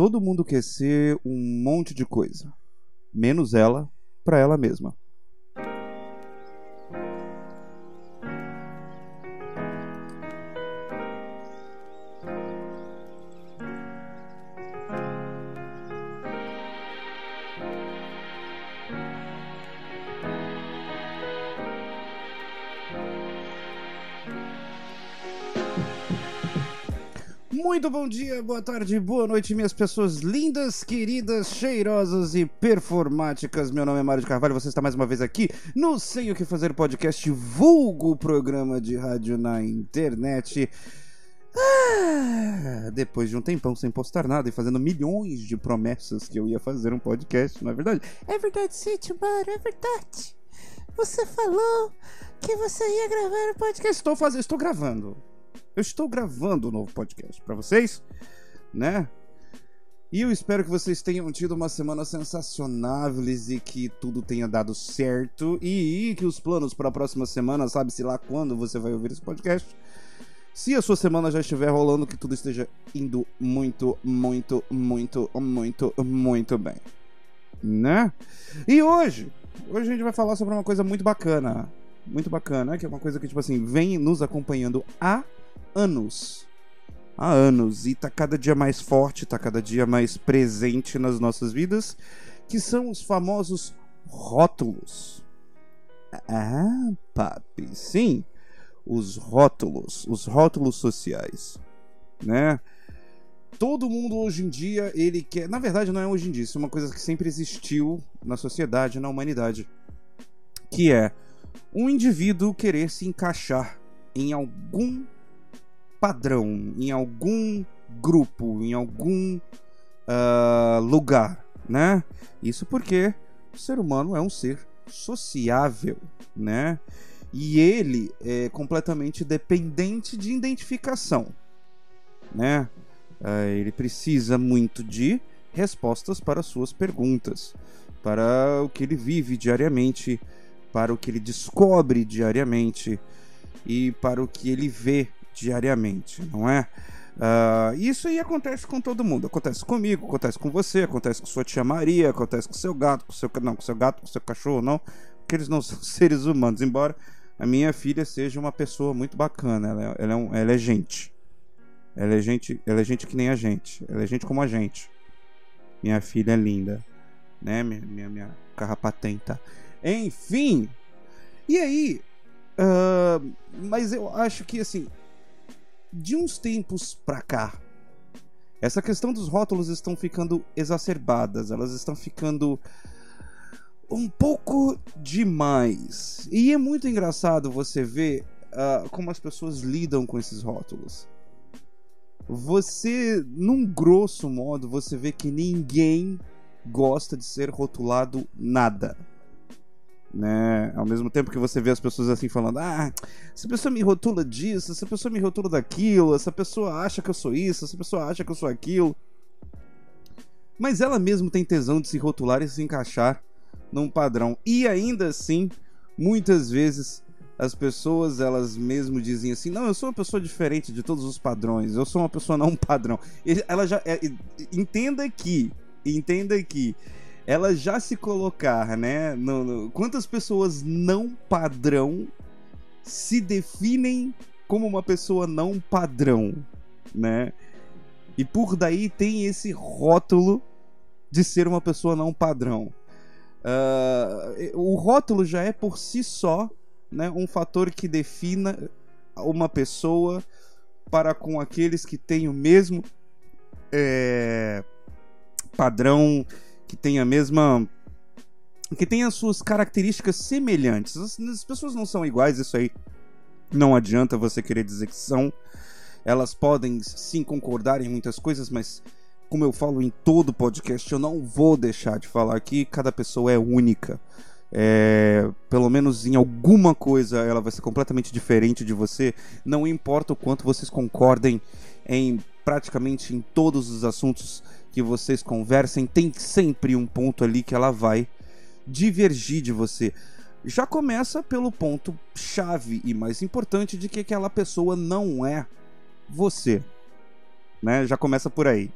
Todo mundo quer ser um monte de coisa, menos ela para ela mesma. Muito bom dia, boa tarde, boa noite, minhas pessoas lindas, queridas, cheirosas e performáticas. Meu nome é Mário de Carvalho, você está mais uma vez aqui no Sei o que Fazer podcast, vulgo programa de rádio na internet. Ah, depois de um tempão sem postar nada e fazendo milhões de promessas que eu ia fazer um podcast, não é verdade? É verdade, sim, Mário, é verdade. Você falou que você ia gravar um podcast. Estou fazendo, estou gravando. Eu estou gravando um novo podcast para vocês, né? E eu espero que vocês tenham tido uma semana sensacional e que tudo tenha dado certo e que os planos para a próxima semana, sabe-se lá quando você vai ouvir esse podcast. Se a sua semana já estiver rolando, que tudo esteja indo muito, muito, muito, muito, muito bem. Né? E hoje, hoje a gente vai falar sobre uma coisa muito bacana. Muito bacana, que é uma coisa que, tipo assim, vem nos acompanhando há anos. Há anos. E tá cada dia mais forte, tá cada dia mais presente nas nossas vidas, que são os famosos rótulos. Ah, papi, sim. Os rótulos, os rótulos sociais, né? Todo mundo hoje em dia, ele quer, na verdade não é hoje em dia, isso é uma coisa que sempre existiu na sociedade, na humanidade, que é um indivíduo querer se encaixar em algum padrão, em algum grupo, em algum uh, lugar, né? Isso porque o ser humano é um ser sociável, né? E ele é completamente dependente de identificação, né? Uh, ele precisa muito de respostas para suas perguntas, para o que ele vive diariamente, para o que ele descobre diariamente e para o que ele vê diariamente, não é? Uh, isso aí acontece com todo mundo. Acontece comigo, acontece com você, acontece com sua tia Maria, acontece com seu gato, com seu não, com seu gato, com seu cachorro, não, porque eles não são seres humanos. Embora a minha filha seja uma pessoa muito bacana, ela é, ela é, um, ela é gente. Ela é gente, ela é gente que nem a gente. Ela é gente como a gente. Minha filha é linda, né? Minha minha, minha carrapatenta. Enfim. E aí, uh, mas eu acho que assim, de uns tempos pra cá, essa questão dos rótulos estão ficando exacerbadas, elas estão ficando um pouco demais. E é muito engraçado você ver uh, como as pessoas lidam com esses rótulos. Você, num grosso modo, você vê que ninguém gosta de ser rotulado nada né? Ao mesmo tempo que você vê as pessoas assim falando: "Ah, essa pessoa me rotula disso, essa pessoa me rotula daquilo, essa pessoa acha que eu sou isso, essa pessoa acha que eu sou aquilo". Mas ela mesmo tem tesão de se rotular e se encaixar num padrão. E ainda assim, muitas vezes as pessoas elas mesmo dizem assim: "Não, eu sou uma pessoa diferente de todos os padrões. Eu sou uma pessoa não padrão". Ela já é, entenda que, entenda que ela já se colocar, né? No, no, quantas pessoas não padrão se definem como uma pessoa não padrão, né? E por daí tem esse rótulo de ser uma pessoa não padrão. Uh, o rótulo já é por si só né, um fator que defina uma pessoa para com aqueles que têm o mesmo é, padrão que tem a mesma que tem as suas características semelhantes. As, as, pessoas não são iguais, isso aí não adianta você querer dizer que são. Elas podem sim concordar em muitas coisas, mas como eu falo em todo podcast, eu não vou deixar de falar que cada pessoa é única. É, pelo menos em alguma coisa ela vai ser completamente diferente de você. Não importa o quanto vocês concordem em praticamente em todos os assuntos que vocês conversem, tem sempre um ponto ali que ela vai divergir de você. Já começa pelo ponto chave e mais importante de que aquela pessoa não é você. Né? Já começa por aí.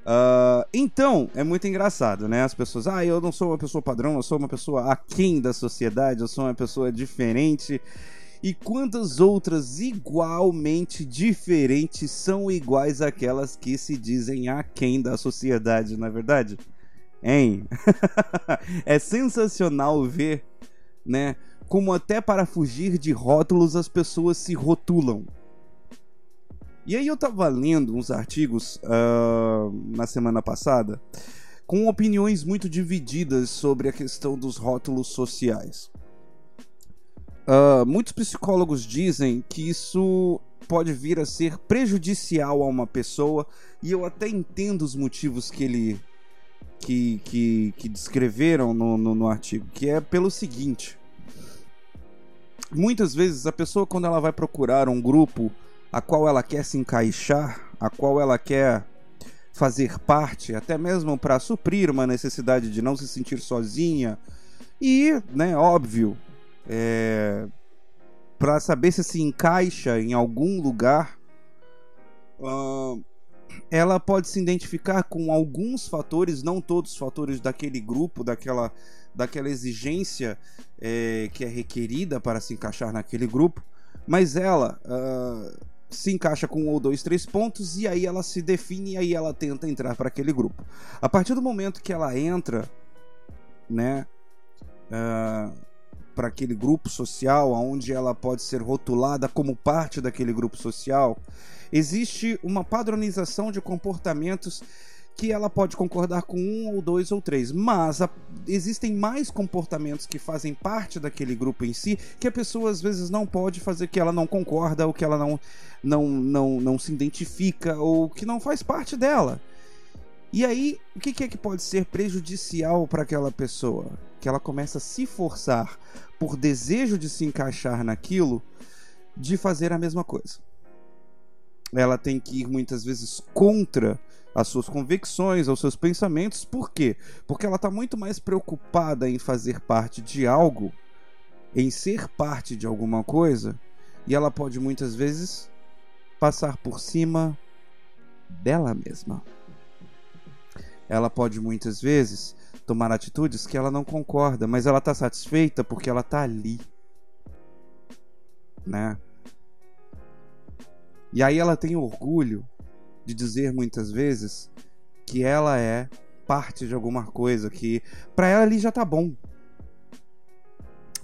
Uh, então, é muito engraçado, né? As pessoas, ah, eu não sou uma pessoa padrão, eu sou uma pessoa aquém da sociedade, eu sou uma pessoa diferente. E quantas outras igualmente diferentes são iguais àquelas que se dizem aquém da sociedade, não é verdade? Hein? é sensacional ver, né? Como até para fugir de rótulos as pessoas se rotulam. E aí eu tava lendo uns artigos uh, na semana passada com opiniões muito divididas sobre a questão dos rótulos sociais. Uh, muitos psicólogos dizem que isso pode vir a ser prejudicial a uma pessoa e eu até entendo os motivos que ele que, que, que descreveram no, no, no artigo, que é pelo seguinte: muitas vezes a pessoa quando ela vai procurar um grupo a qual ela quer se encaixar, a qual ela quer fazer parte, até mesmo para suprir uma necessidade de não se sentir sozinha e, né, óbvio, é, para saber se se encaixa em algum lugar, uh, ela pode se identificar com alguns fatores, não todos os fatores daquele grupo, daquela, daquela exigência é, que é requerida para se encaixar naquele grupo, mas ela uh, se encaixa com um ou dois, três pontos e aí ela se define e aí ela tenta entrar para aquele grupo. A partir do momento que ela entra, né, uh, para aquele grupo social, onde ela pode ser rotulada como parte daquele grupo social, existe uma padronização de comportamentos que ela pode concordar com um ou dois ou três, mas a, existem mais comportamentos que fazem parte daquele grupo em si que a pessoa às vezes não pode fazer, que ela não concorda ou que ela não, não, não, não se identifica ou que não faz parte dela. E aí, o que é que pode ser prejudicial para aquela pessoa? Que ela começa a se forçar por desejo de se encaixar naquilo, de fazer a mesma coisa. Ela tem que ir muitas vezes contra as suas convicções, aos seus pensamentos. Por quê? Porque ela está muito mais preocupada em fazer parte de algo, em ser parte de alguma coisa, e ela pode muitas vezes passar por cima dela mesma. Ela pode muitas vezes tomar atitudes que ela não concorda, mas ela está satisfeita porque ela está ali, né? E aí ela tem orgulho de dizer muitas vezes que ela é parte de alguma coisa que para ela ali já tá bom.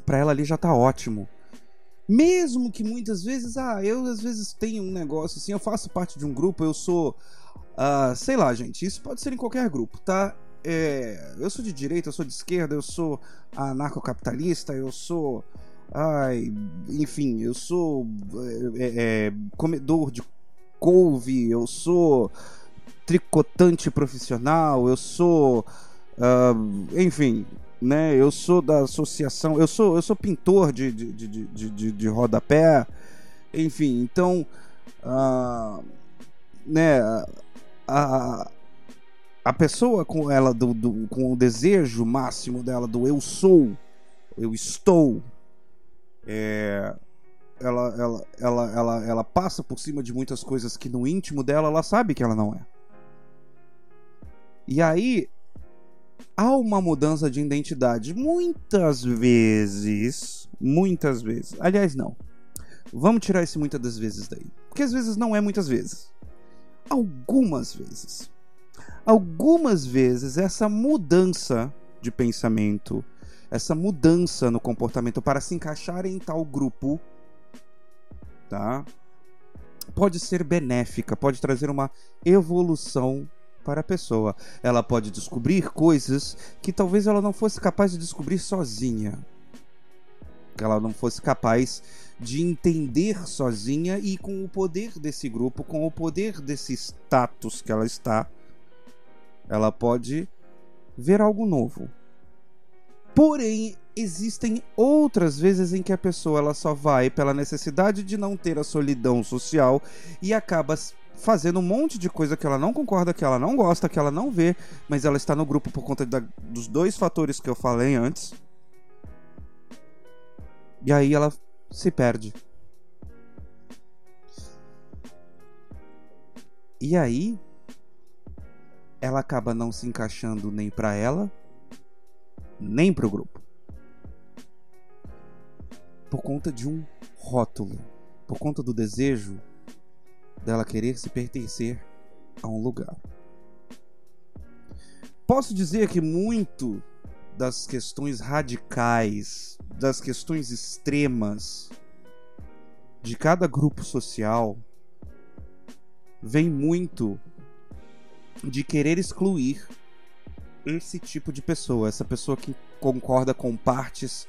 Para ela ali já tá ótimo. Mesmo que muitas vezes, ah, eu às vezes tenho um negócio assim, eu faço parte de um grupo, eu sou, uh, sei lá, gente, isso pode ser em qualquer grupo, tá? É, eu sou de direita, eu sou de esquerda, eu sou anarcocapitalista, eu sou, ai, enfim, eu sou é, é, comedor de couve, eu sou tricotante profissional, eu sou, uh, enfim, né? Eu sou da associação, eu sou, eu sou pintor de, de, de, de, de, de rodapé, enfim, então, uh, né? A, a pessoa com ela do, do, com o desejo máximo dela do eu sou, eu estou, é, ela, ela, ela, ela, ela passa por cima de muitas coisas que no íntimo dela ela sabe que ela não é. E aí há uma mudança de identidade. Muitas vezes, muitas vezes. Aliás, não. Vamos tirar esse muitas das vezes daí. Porque às vezes não é muitas vezes. Algumas vezes. Algumas vezes essa mudança de pensamento, essa mudança no comportamento para se encaixar em tal grupo tá? Pode ser benéfica, pode trazer uma evolução para a pessoa. Ela pode descobrir coisas que talvez ela não fosse capaz de descobrir sozinha. Que ela não fosse capaz de entender sozinha e com o poder desse grupo, com o poder desse status que ela está, ela pode ver algo novo. Porém, existem outras vezes em que a pessoa ela só vai pela necessidade de não ter a solidão social e acaba fazendo um monte de coisa que ela não concorda, que ela não gosta, que ela não vê, mas ela está no grupo por conta da, dos dois fatores que eu falei antes. E aí ela se perde. E aí ela acaba não se encaixando nem para ela, nem para o grupo. Por conta de um rótulo, por conta do desejo dela querer se pertencer a um lugar. Posso dizer que muito das questões radicais, das questões extremas de cada grupo social vem muito de querer excluir esse tipo de pessoa, essa pessoa que concorda com partes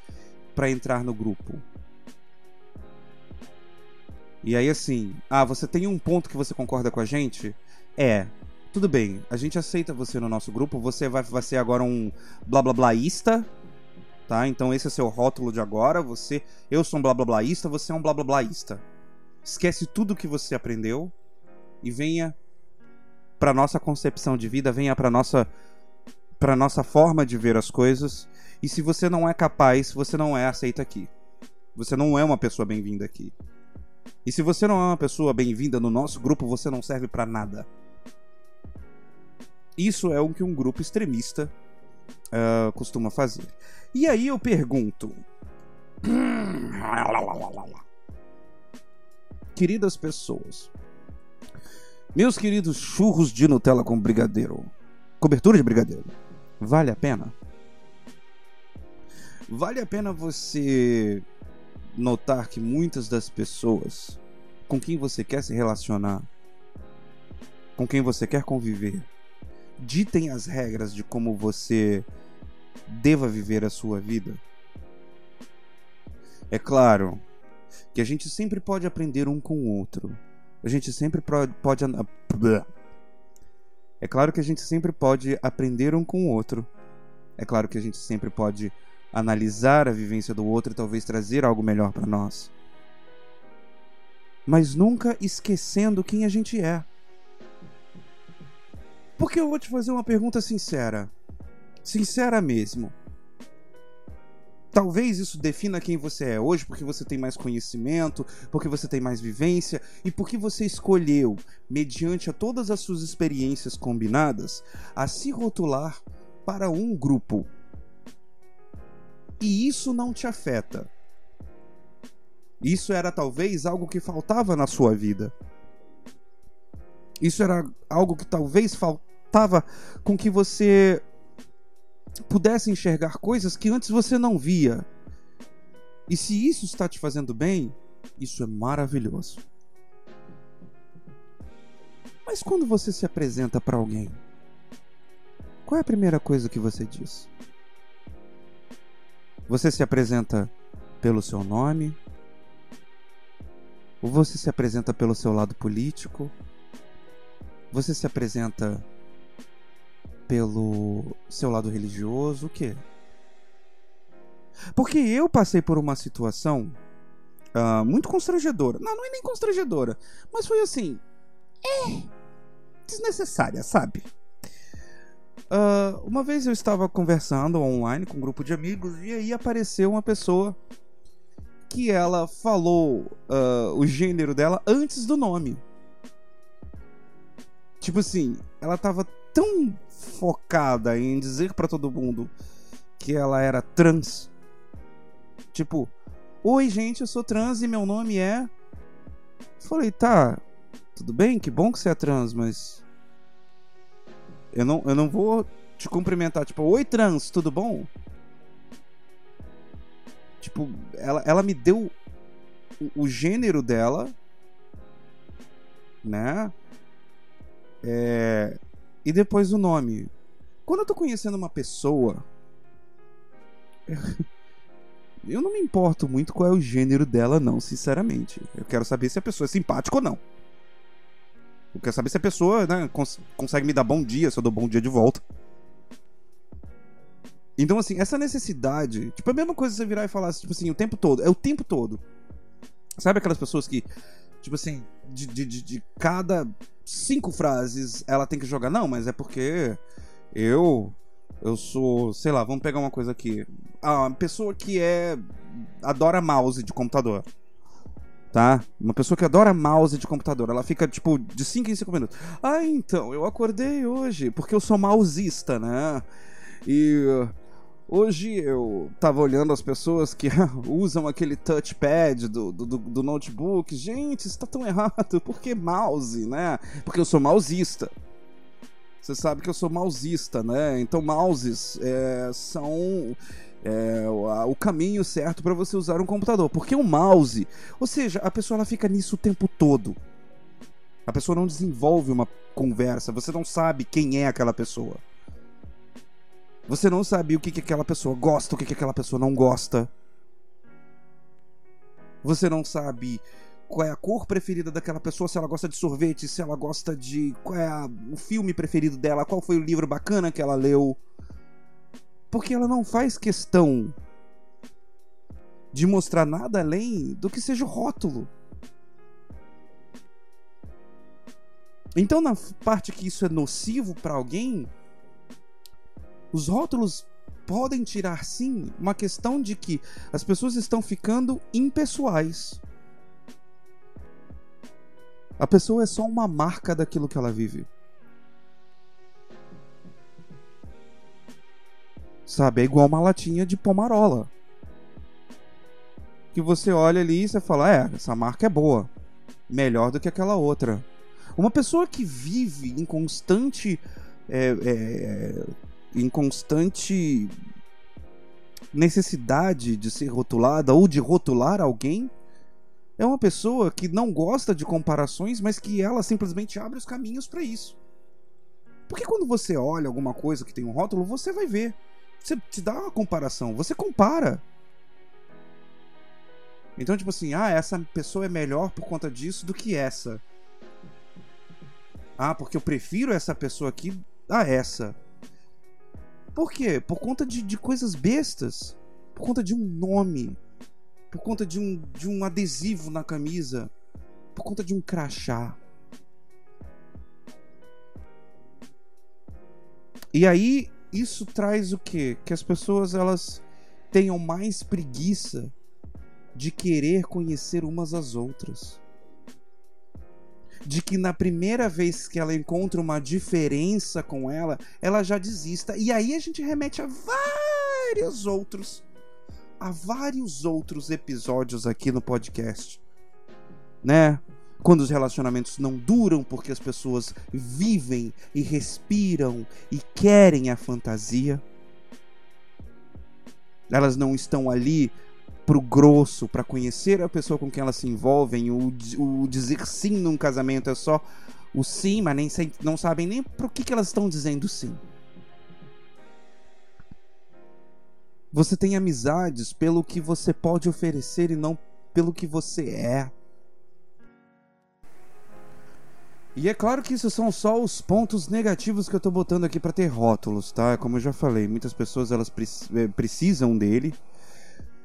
para entrar no grupo. E aí assim, ah, você tem um ponto que você concorda com a gente? É, tudo bem, a gente aceita você no nosso grupo, você vai, vai ser agora um blá blá bláista, tá? Então esse é seu rótulo de agora, você, eu sou um blá blá bláista, você é um blá blá bláista. Esquece tudo que você aprendeu e venha para nossa concepção de vida, venha para nossa para nossa forma de ver as coisas. E se você não é capaz, você não é aceito aqui. Você não é uma pessoa bem-vinda aqui. E se você não é uma pessoa bem-vinda no nosso grupo, você não serve para nada. Isso é o que um grupo extremista uh, costuma fazer. E aí eu pergunto. Queridas pessoas, meus queridos churros de Nutella com brigadeiro, cobertura de brigadeiro, vale a pena? Vale a pena você notar que muitas das pessoas com quem você quer se relacionar, com quem você quer conviver, ditem as regras de como você deva viver a sua vida? É claro que a gente sempre pode aprender um com o outro. A gente sempre pode. É claro que a gente sempre pode aprender um com o outro. É claro que a gente sempre pode analisar a vivência do outro e talvez trazer algo melhor para nós. Mas nunca esquecendo quem a gente é. Porque eu vou te fazer uma pergunta sincera. Sincera mesmo. Talvez isso defina quem você é hoje, porque você tem mais conhecimento, porque você tem mais vivência e porque você escolheu, mediante a todas as suas experiências combinadas, a se rotular para um grupo. E isso não te afeta. Isso era talvez algo que faltava na sua vida. Isso era algo que talvez faltava com que você pudesse enxergar coisas que antes você não via. E se isso está te fazendo bem, isso é maravilhoso. Mas quando você se apresenta para alguém, qual é a primeira coisa que você diz? Você se apresenta pelo seu nome? Ou você se apresenta pelo seu lado político? Você se apresenta pelo seu lado religioso, o quê? Porque eu passei por uma situação uh, muito constrangedora. Não, não é nem constrangedora, mas foi assim. É. desnecessária, sabe? Uh, uma vez eu estava conversando online com um grupo de amigos e aí apareceu uma pessoa que ela falou uh, o gênero dela antes do nome. Tipo assim, ela tava tão focada em dizer para todo mundo que ela era trans. Tipo, oi gente, eu sou trans e meu nome é. Falei, tá, tudo bem, que bom que você é trans, mas. Eu não, eu não vou te cumprimentar, tipo, oi trans, tudo bom? Tipo, ela, ela me deu o, o gênero dela, né? É, e depois o nome. Quando eu tô conhecendo uma pessoa. Eu não me importo muito qual é o gênero dela, não, sinceramente. Eu quero saber se a pessoa é simpática ou não. Eu quero saber se a pessoa né, cons consegue me dar bom dia, se eu dou bom dia de volta. Então, assim, essa necessidade. Tipo, é a mesma coisa você virar e falar, tipo assim, o tempo todo. É o tempo todo. Sabe aquelas pessoas que, tipo assim, de, de, de, de cada cinco frases ela tem que jogar. Não, mas é porque eu. Eu sou, sei lá, vamos pegar uma coisa aqui. A pessoa que é. adora mouse de computador. Tá? Uma pessoa que adora mouse de computador, ela fica tipo de 5 em 5 minutos. Ah, então, eu acordei hoje, porque eu sou mausista, né? E uh, hoje eu tava olhando as pessoas que usam aquele touchpad do, do, do notebook. Gente, isso tá tão errado. Por que mouse, né? Porque eu sou mausista. Você sabe que eu sou mausista, né? Então, mouses é, são é, o, caminho certo para você usar um computador. Porque o mouse, ou seja, a pessoa ela fica nisso o tempo todo. A pessoa não desenvolve uma conversa, você não sabe quem é aquela pessoa. Você não sabe o que, que aquela pessoa gosta, o que, que aquela pessoa não gosta. Você não sabe qual é a cor preferida daquela pessoa, se ela gosta de sorvete, se ela gosta de. qual é a, o filme preferido dela, qual foi o livro bacana que ela leu. Porque ela não faz questão de mostrar nada além do que seja o rótulo. Então, na parte que isso é nocivo para alguém, os rótulos podem tirar sim uma questão de que as pessoas estão ficando impessoais. A pessoa é só uma marca daquilo que ela vive. Sabe? É igual uma latinha de pomarola. Que você olha ali e você fala: é, essa marca é boa. Melhor do que aquela outra. Uma pessoa que vive em constante. É, é, em constante necessidade de ser rotulada ou de rotular alguém é uma pessoa que não gosta de comparações, mas que ela simplesmente abre os caminhos para isso. Porque quando você olha alguma coisa que tem um rótulo, você vai ver. Você te dá uma comparação, você compara. Então, tipo assim, ah, essa pessoa é melhor por conta disso do que essa. Ah, porque eu prefiro essa pessoa aqui a essa. Por quê? Por conta de, de coisas bestas. Por conta de um nome. Por conta de um, de um adesivo na camisa. Por conta de um crachá. E aí isso traz o quê? Que as pessoas elas tenham mais preguiça de querer conhecer umas às outras. De que na primeira vez que ela encontra uma diferença com ela, ela já desista. E aí a gente remete a vários outros a vários outros episódios aqui no podcast, né? quando os relacionamentos não duram porque as pessoas vivem e respiram e querem a fantasia. Elas não estão ali pro grosso, para conhecer a pessoa com quem elas se envolvem. O, o dizer sim num casamento é só o sim, mas nem não sabem nem pro que, que elas estão dizendo sim. Você tem amizades pelo que você pode oferecer e não pelo que você é. E é claro que isso são só os pontos negativos que eu tô botando aqui para ter rótulos, tá? Como eu já falei, muitas pessoas elas eh, precisam dele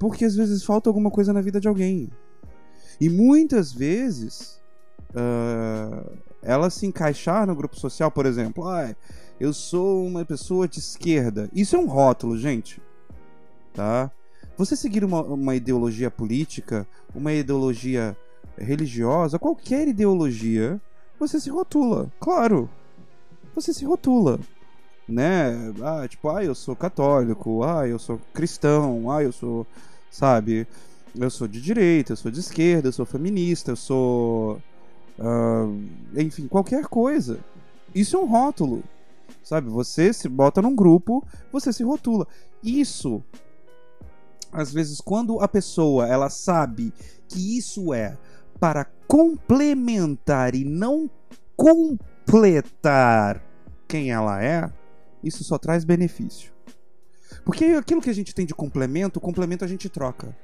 porque às vezes falta alguma coisa na vida de alguém. E muitas vezes uh, ela se encaixar no grupo social, por exemplo, ah, eu sou uma pessoa de esquerda. Isso é um rótulo, gente. Tá? Você seguir uma, uma ideologia política, uma ideologia religiosa, qualquer ideologia, você se rotula. Claro. Você se rotula. Né? Ah, tipo, ah, eu sou católico, ah, eu sou cristão, ah, eu sou, sabe, eu sou de direita, eu sou de esquerda, eu sou feminista, eu sou. Uh, enfim, qualquer coisa. Isso é um rótulo. Sabe? Você se bota num grupo, você se rotula. Isso, às vezes, quando a pessoa ela sabe que isso é para complementar e não completar quem ela é, isso só traz benefício. Porque aquilo que a gente tem de complemento, o complemento a gente troca.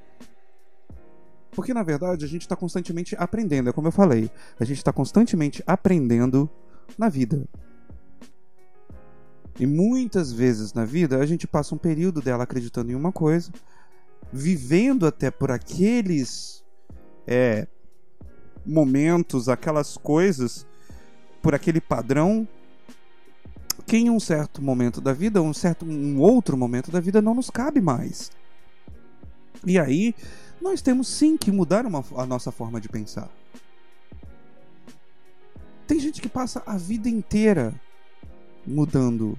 Porque na verdade a gente está constantemente aprendendo, é como eu falei, a gente está constantemente aprendendo na vida. E muitas vezes na vida a gente passa um período dela acreditando em uma coisa, vivendo até por aqueles é, momentos, aquelas coisas, por aquele padrão que em um certo momento da vida, um certo um outro momento da vida não nos cabe mais. E aí nós temos sim que mudar uma, a nossa forma de pensar. Tem gente que passa a vida inteira mudando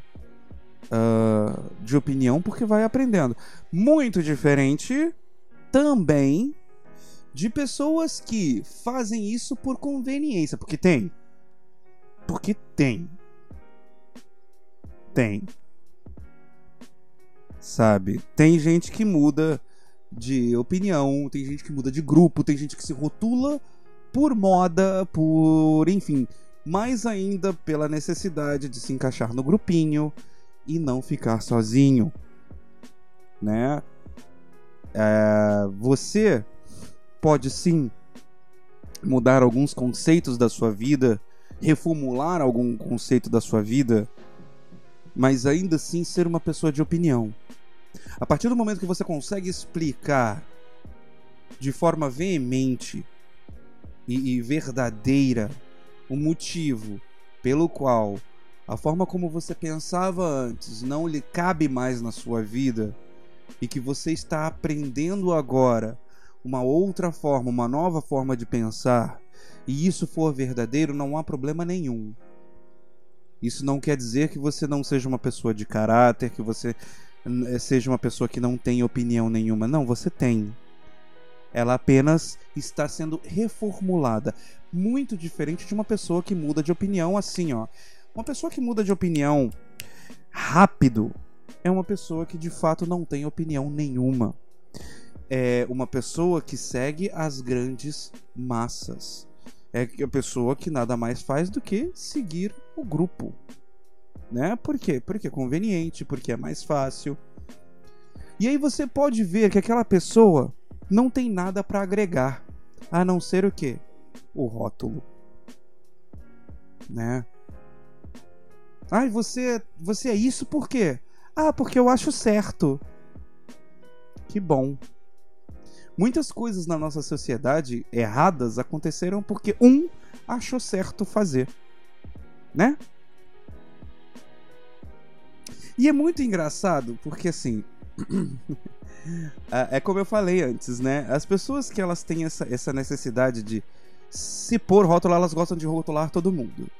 uh, de opinião porque vai aprendendo. Muito diferente também de pessoas que fazem isso por conveniência. Porque tem. Porque tem. Tem. Sabe? Tem gente que muda de opinião, tem gente que muda de grupo, tem gente que se rotula por moda, por. enfim. Mais ainda pela necessidade de se encaixar no grupinho e não ficar sozinho. Né? É, você pode sim mudar alguns conceitos da sua vida, reformular algum conceito da sua vida, mas ainda assim ser uma pessoa de opinião. A partir do momento que você consegue explicar de forma veemente e, e verdadeira o motivo pelo qual a forma como você pensava antes não lhe cabe mais na sua vida e que você está aprendendo agora uma outra forma, uma nova forma de pensar, e isso for verdadeiro, não há problema nenhum. Isso não quer dizer que você não seja uma pessoa de caráter, que você eh, seja uma pessoa que não tem opinião nenhuma. Não, você tem. Ela apenas está sendo reformulada. Muito diferente de uma pessoa que muda de opinião assim, ó. Uma pessoa que muda de opinião rápido é uma pessoa que de fato não tem opinião nenhuma é uma pessoa que segue as grandes massas. É a pessoa que nada mais faz do que seguir o grupo. Né? Por quê? Porque é conveniente, porque é mais fácil. E aí você pode ver que aquela pessoa não tem nada para agregar, a não ser o quê? O rótulo. Né? Ai, ah, você, você é isso por quê? Ah, porque eu acho certo. Que bom. Muitas coisas na nossa sociedade erradas aconteceram porque um achou certo fazer, né? E é muito engraçado porque assim, é como eu falei antes, né? As pessoas que elas têm essa, essa necessidade de se pôr rótulo, elas gostam de rotular todo mundo.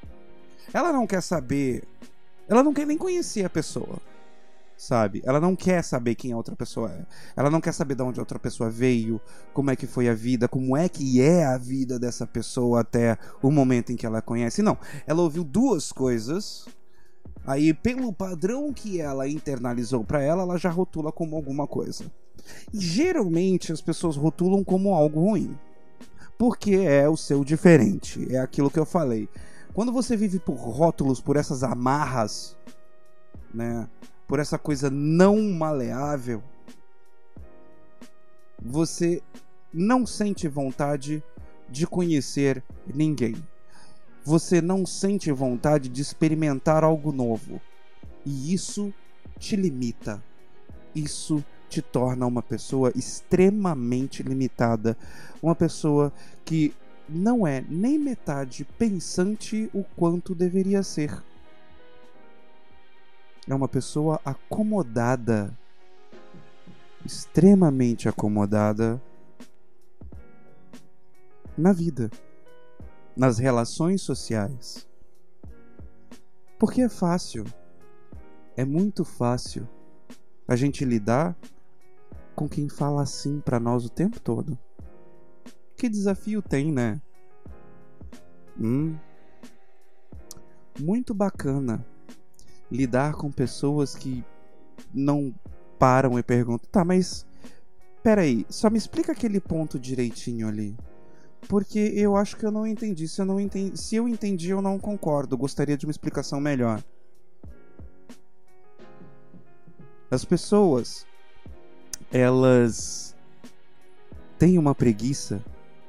Ela não quer saber, ela não quer nem conhecer a pessoa sabe? Ela não quer saber quem a outra pessoa é. Ela não quer saber de onde a outra pessoa veio, como é que foi a vida, como é que é a vida dessa pessoa até o momento em que ela conhece. Não, ela ouviu duas coisas. Aí, pelo padrão que ela internalizou para ela, ela já rotula como alguma coisa. E geralmente as pessoas rotulam como algo ruim. Porque é o seu diferente. É aquilo que eu falei. Quando você vive por rótulos, por essas amarras, né? Por essa coisa não maleável, você não sente vontade de conhecer ninguém. Você não sente vontade de experimentar algo novo. E isso te limita. Isso te torna uma pessoa extremamente limitada. Uma pessoa que não é nem metade pensante o quanto deveria ser é uma pessoa acomodada, extremamente acomodada na vida, nas relações sociais. Porque é fácil, é muito fácil a gente lidar com quem fala assim para nós o tempo todo. Que desafio tem, né? Hum. Muito bacana lidar com pessoas que não param e perguntam, tá, mas peraí, só me explica aquele ponto direitinho ali. Porque eu acho que eu não entendi. Se eu, não entendi, se eu entendi, eu não concordo. Gostaria de uma explicação melhor. As pessoas, elas têm uma preguiça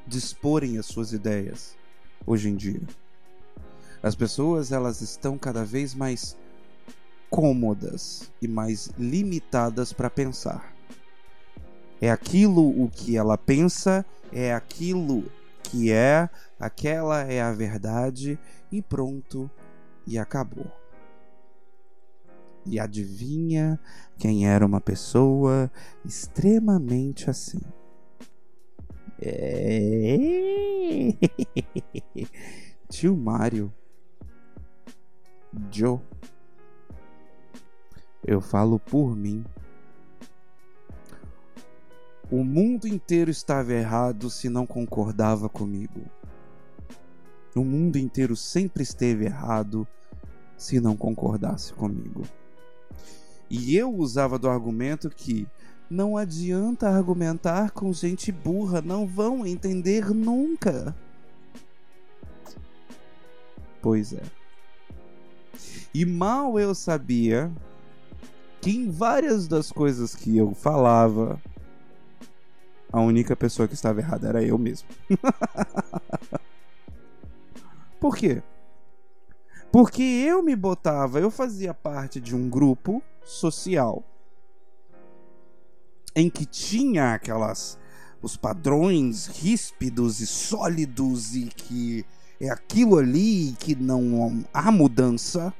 de exporem as suas ideias hoje em dia. As pessoas, elas estão cada vez mais cômodas e mais limitadas para pensar. É aquilo o que ela pensa, é aquilo que é, aquela é a verdade e pronto, e acabou. E adivinha quem era uma pessoa extremamente assim? É... Tio Mário. Joe. Eu falo por mim. O mundo inteiro estava errado se não concordava comigo. O mundo inteiro sempre esteve errado se não concordasse comigo. E eu usava do argumento que não adianta argumentar com gente burra, não vão entender nunca. Pois é. E mal eu sabia que em várias das coisas que eu falava, a única pessoa que estava errada era eu mesmo. Por quê? Porque eu me botava, eu fazia parte de um grupo social em que tinha aquelas os padrões ríspidos e sólidos e que é aquilo ali que não há mudança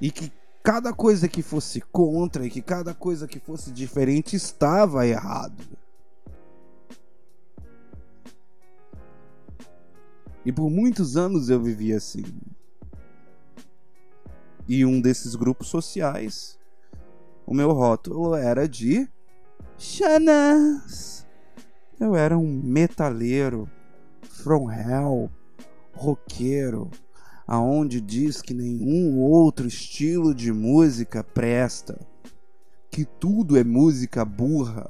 e que cada coisa que fosse contra e que cada coisa que fosse diferente estava errado. E por muitos anos eu vivi assim. E um desses grupos sociais, o meu rótulo era de Xanas. Eu era um metaleiro, from hell, roqueiro, aonde diz que nenhum outro estilo de música presta, que tudo é música burra,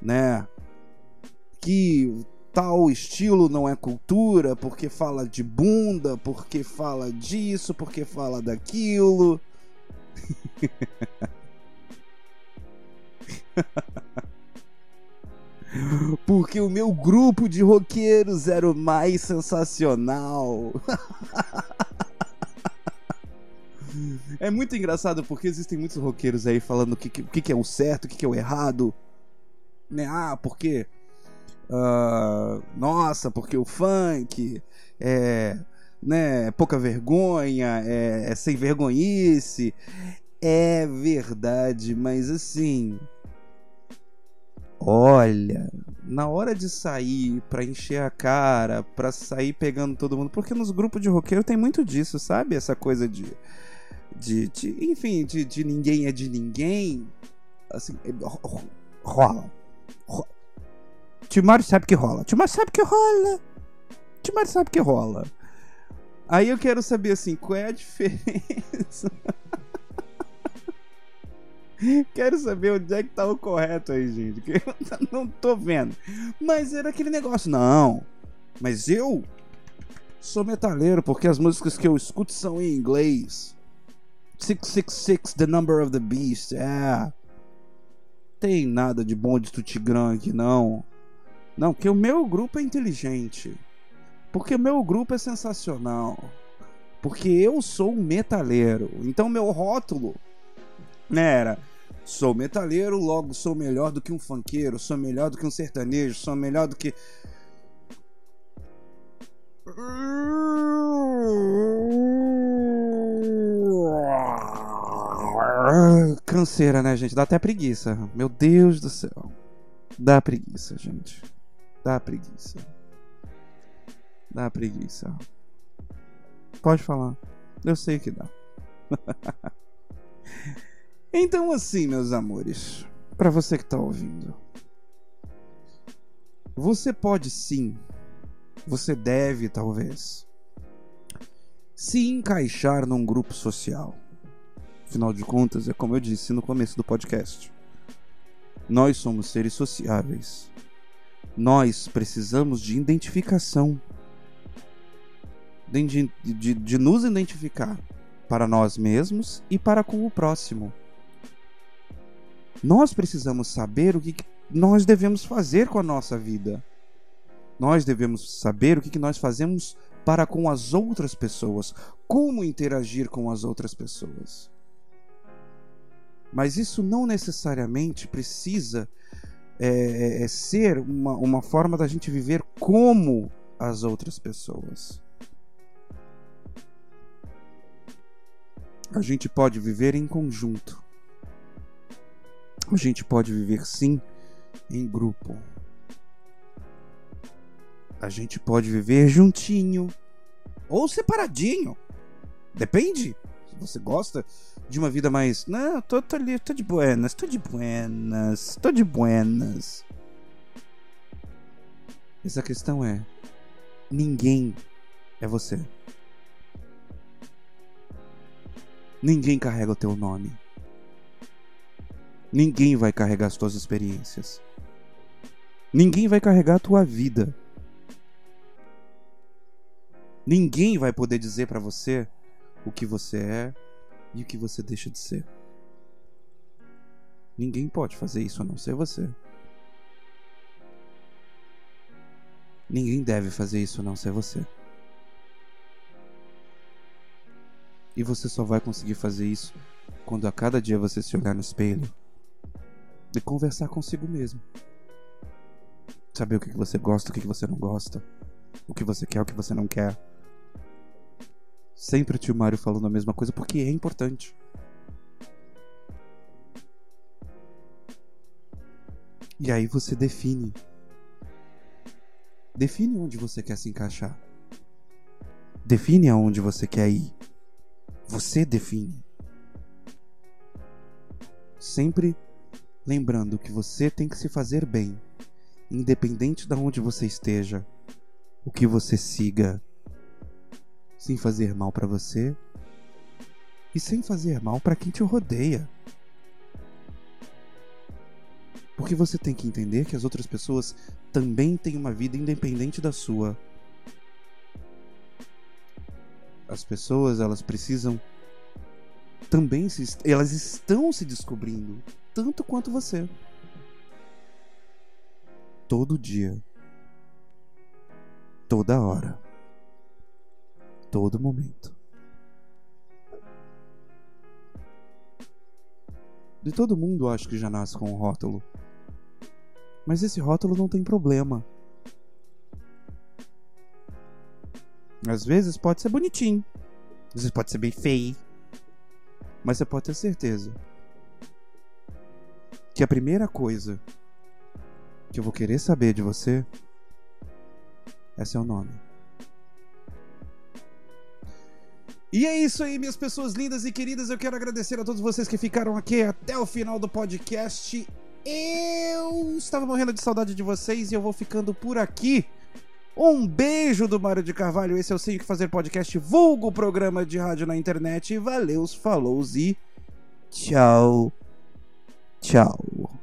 né? Que tal estilo não é cultura, porque fala de bunda, porque fala disso, porque fala daquilo. porque o meu grupo de roqueiros era o mais sensacional. é muito engraçado porque existem muitos roqueiros aí falando o que, que, que é o certo, o que, que é o errado. Né? Ah, porque Uh, nossa, porque o funk é, né, pouca vergonha, é, é sem vergonhice. É verdade, mas assim. Olha, na hora de sair pra encher a cara, pra sair pegando todo mundo, porque nos grupos de roqueiro tem muito disso, sabe? Essa coisa de. de, de enfim, de, de ninguém é de ninguém. Assim, rola. rola Timóteo sabe que rola. Timóteo sabe que rola. Timóteo sabe que rola. Aí eu quero saber assim, qual é a diferença? quero saber onde é que tá o correto aí, gente. Que eu não tô vendo. Mas era aquele negócio, não. Mas eu sou metaleiro porque as músicas que eu escuto são em inglês. 666, The Number of the Beast. É. Tem nada de bom de Tutigrã aqui, não. Não, que o meu grupo é inteligente. Porque o meu grupo é sensacional. Porque eu sou um metaleiro. Então meu rótulo né, era sou metaleiro, logo sou melhor do que um funkeiro, sou melhor do que um sertanejo, sou melhor do que Canseira, né, gente? Dá até preguiça. Meu Deus do céu. Dá preguiça, gente. Dá preguiça. Dá preguiça. Pode falar. Eu sei que dá. então, assim, meus amores, para você que tá ouvindo, você pode sim, você deve talvez, se encaixar num grupo social. Afinal de contas, é como eu disse no começo do podcast. Nós somos seres sociáveis. Nós precisamos de identificação. De, de, de, nos identificar para nós mesmos e para com o próximo. Nós precisamos saber o que nós devemos fazer com a nossa vida. Nós devemos saber o que nós fazemos para com as outras pessoas, como interagir com as outras pessoas. Mas isso não necessariamente precisa é, é, é, ser uma, uma forma da gente viver como as outras pessoas. A gente pode viver em conjunto. A gente pode viver sim em grupo. A gente pode viver juntinho ou separadinho. Depende. Se você gosta de uma vida mais. Não, tô, tô ali, tô de buenas, tô de buenas, tô de buenas. Essa questão é: ninguém é você. Ninguém carrega o teu nome. Ninguém vai carregar as tuas experiências. Ninguém vai carregar a tua vida. Ninguém vai poder dizer para você o que você é e o que você deixa de ser. Ninguém pode fazer isso a não ser você. Ninguém deve fazer isso a não ser você. E você só vai conseguir fazer isso quando a cada dia você se olhar no espelho e conversar consigo mesmo. Saber o que você gosta, o que você não gosta, o que você quer, o que você não quer. Sempre o tio Mário falando a mesma coisa porque é importante. E aí você define. Define onde você quer se encaixar. Define aonde você quer ir. Você define. Sempre lembrando que você tem que se fazer bem, independente de onde você esteja, o que você siga, sem fazer mal para você e sem fazer mal para quem te rodeia. Porque você tem que entender que as outras pessoas também têm uma vida independente da sua. As pessoas, elas precisam também se elas estão se descobrindo tanto quanto você. Todo dia. Toda hora todo momento. De todo mundo acho que já nasce com um rótulo. Mas esse rótulo não tem problema. Às vezes pode ser bonitinho. Às vezes pode ser bem feio. Mas você pode ter certeza que a primeira coisa que eu vou querer saber de você é seu nome. E é isso aí, minhas pessoas lindas e queridas. Eu quero agradecer a todos vocês que ficaram aqui até o final do podcast. Eu estava morrendo de saudade de vocês e eu vou ficando por aqui. Um beijo do Mário de Carvalho. Esse é o Sei Que Fazer Podcast, vulgo programa de rádio na internet. Valeus, falou e tchau. Tchau.